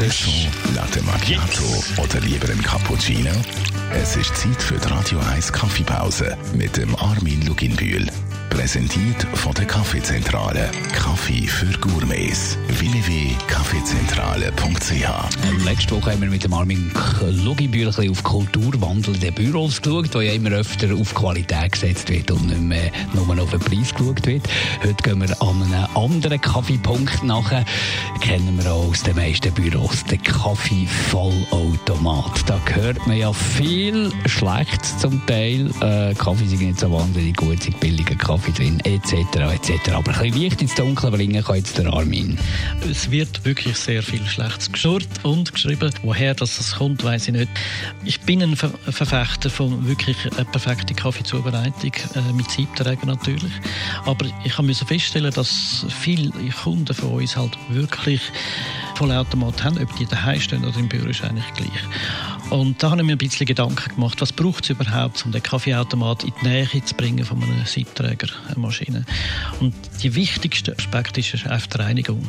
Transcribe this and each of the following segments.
Espresso, Latte Macchiato oder lieber ein Cappuccino? Es ist Zeit für die Radio 1 Kaffeepause mit dem Armin Luginbühl. Präsentiert von der Kaffeezentrale. Kaffee für Gourmets. www.kaffeezentrale.ch Letzte Woche haben wir mit dem Armin Luginbühl auf Kulturwandel in den Büros geschaut, wo ja immer öfter auf Qualität gesetzt wird und nicht mehr nur auf den Preis geschaut wird. Heute gehen wir an einen anderen Kaffeepunkt nach. Kennen wir auch aus den meisten Büros, den Kaffeevollautomat. Da hört man ja viel Schlechtes zum Teil. Äh, Kaffee sind nicht so wahnsinnig gut, sind billiger Kaffee drin, etc. etc. Aber ein bisschen Licht ins Dunkle bringen kann jetzt der Armin. Es wird wirklich sehr viel Schlechtes geschurrt und geschrieben. Woher das, kommt, weiß ich nicht. Ich bin ein Ver Verfechter von wirklich einer perfekten Kaffeezubereitung, äh, mit Siebträger natürlich. Aber ich musste feststellen, dass viele Kunden von uns halt wirklich Vollautomat haben, ob die daheim stehen oder im Büro, ist eigentlich gleich. Und da habe ich mir ein bisschen Gedanken gemacht, was braucht es überhaupt, um den Kaffeeautomat in die Nähe zu bringen von einer Siebträgermaschine. Und die wichtigste Aspekt ist einfach die Reinigung.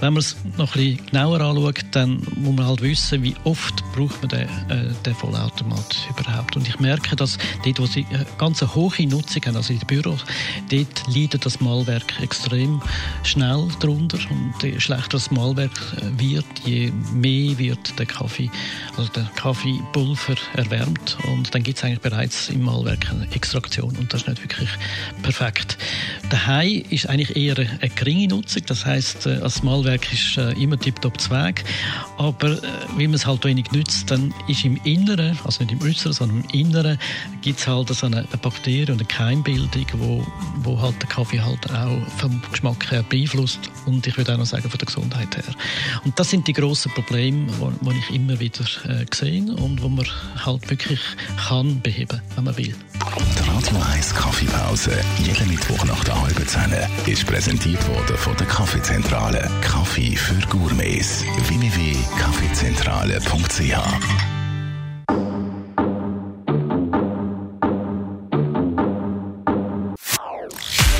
Wenn man es noch ein bisschen genauer anschaut, dann muss man halt wissen, wie oft braucht man den, äh, den Vollautomat überhaupt. Und ich merke, dass dort, wo sie eine ganz hohe Nutzung haben, also in den Büros, dort leidet das Malwerk extrem schnell darunter. Und je schlechter das Malwerk äh, wird, je mehr wird der Kaffee, also der Kaffeepulver erwärmt. Und dann gibt es eigentlich bereits im Malwerk eine Extraktion. Und das ist nicht wirklich perfekt. Daheim ist eigentlich eher eine geringe Nutzung, das heißt, äh, das Malwerk ist äh, immer tiptop Zweig, aber äh, wie man es halt wenig nützt, dann ist im Inneren, also nicht im Äußeren, sondern im Inneren, gibt es halt so eine Bakterie und eine Keimbildung, wo, wo halt der Kaffee halt auch vom Geschmack her beeinflusst und ich würde auch noch sagen von der Gesundheit her. Und das sind die grossen Probleme, die ich immer wieder äh, sehe und wo man halt wirklich kann beheben, wenn man will. Die Radio 1 Kaffeepause, jeden Mittwoch nach der halben Zehn, ist präsentiert worden von der Kaffeezentrale. Kaffee für Gourmets. www.kaffeezentrale.ch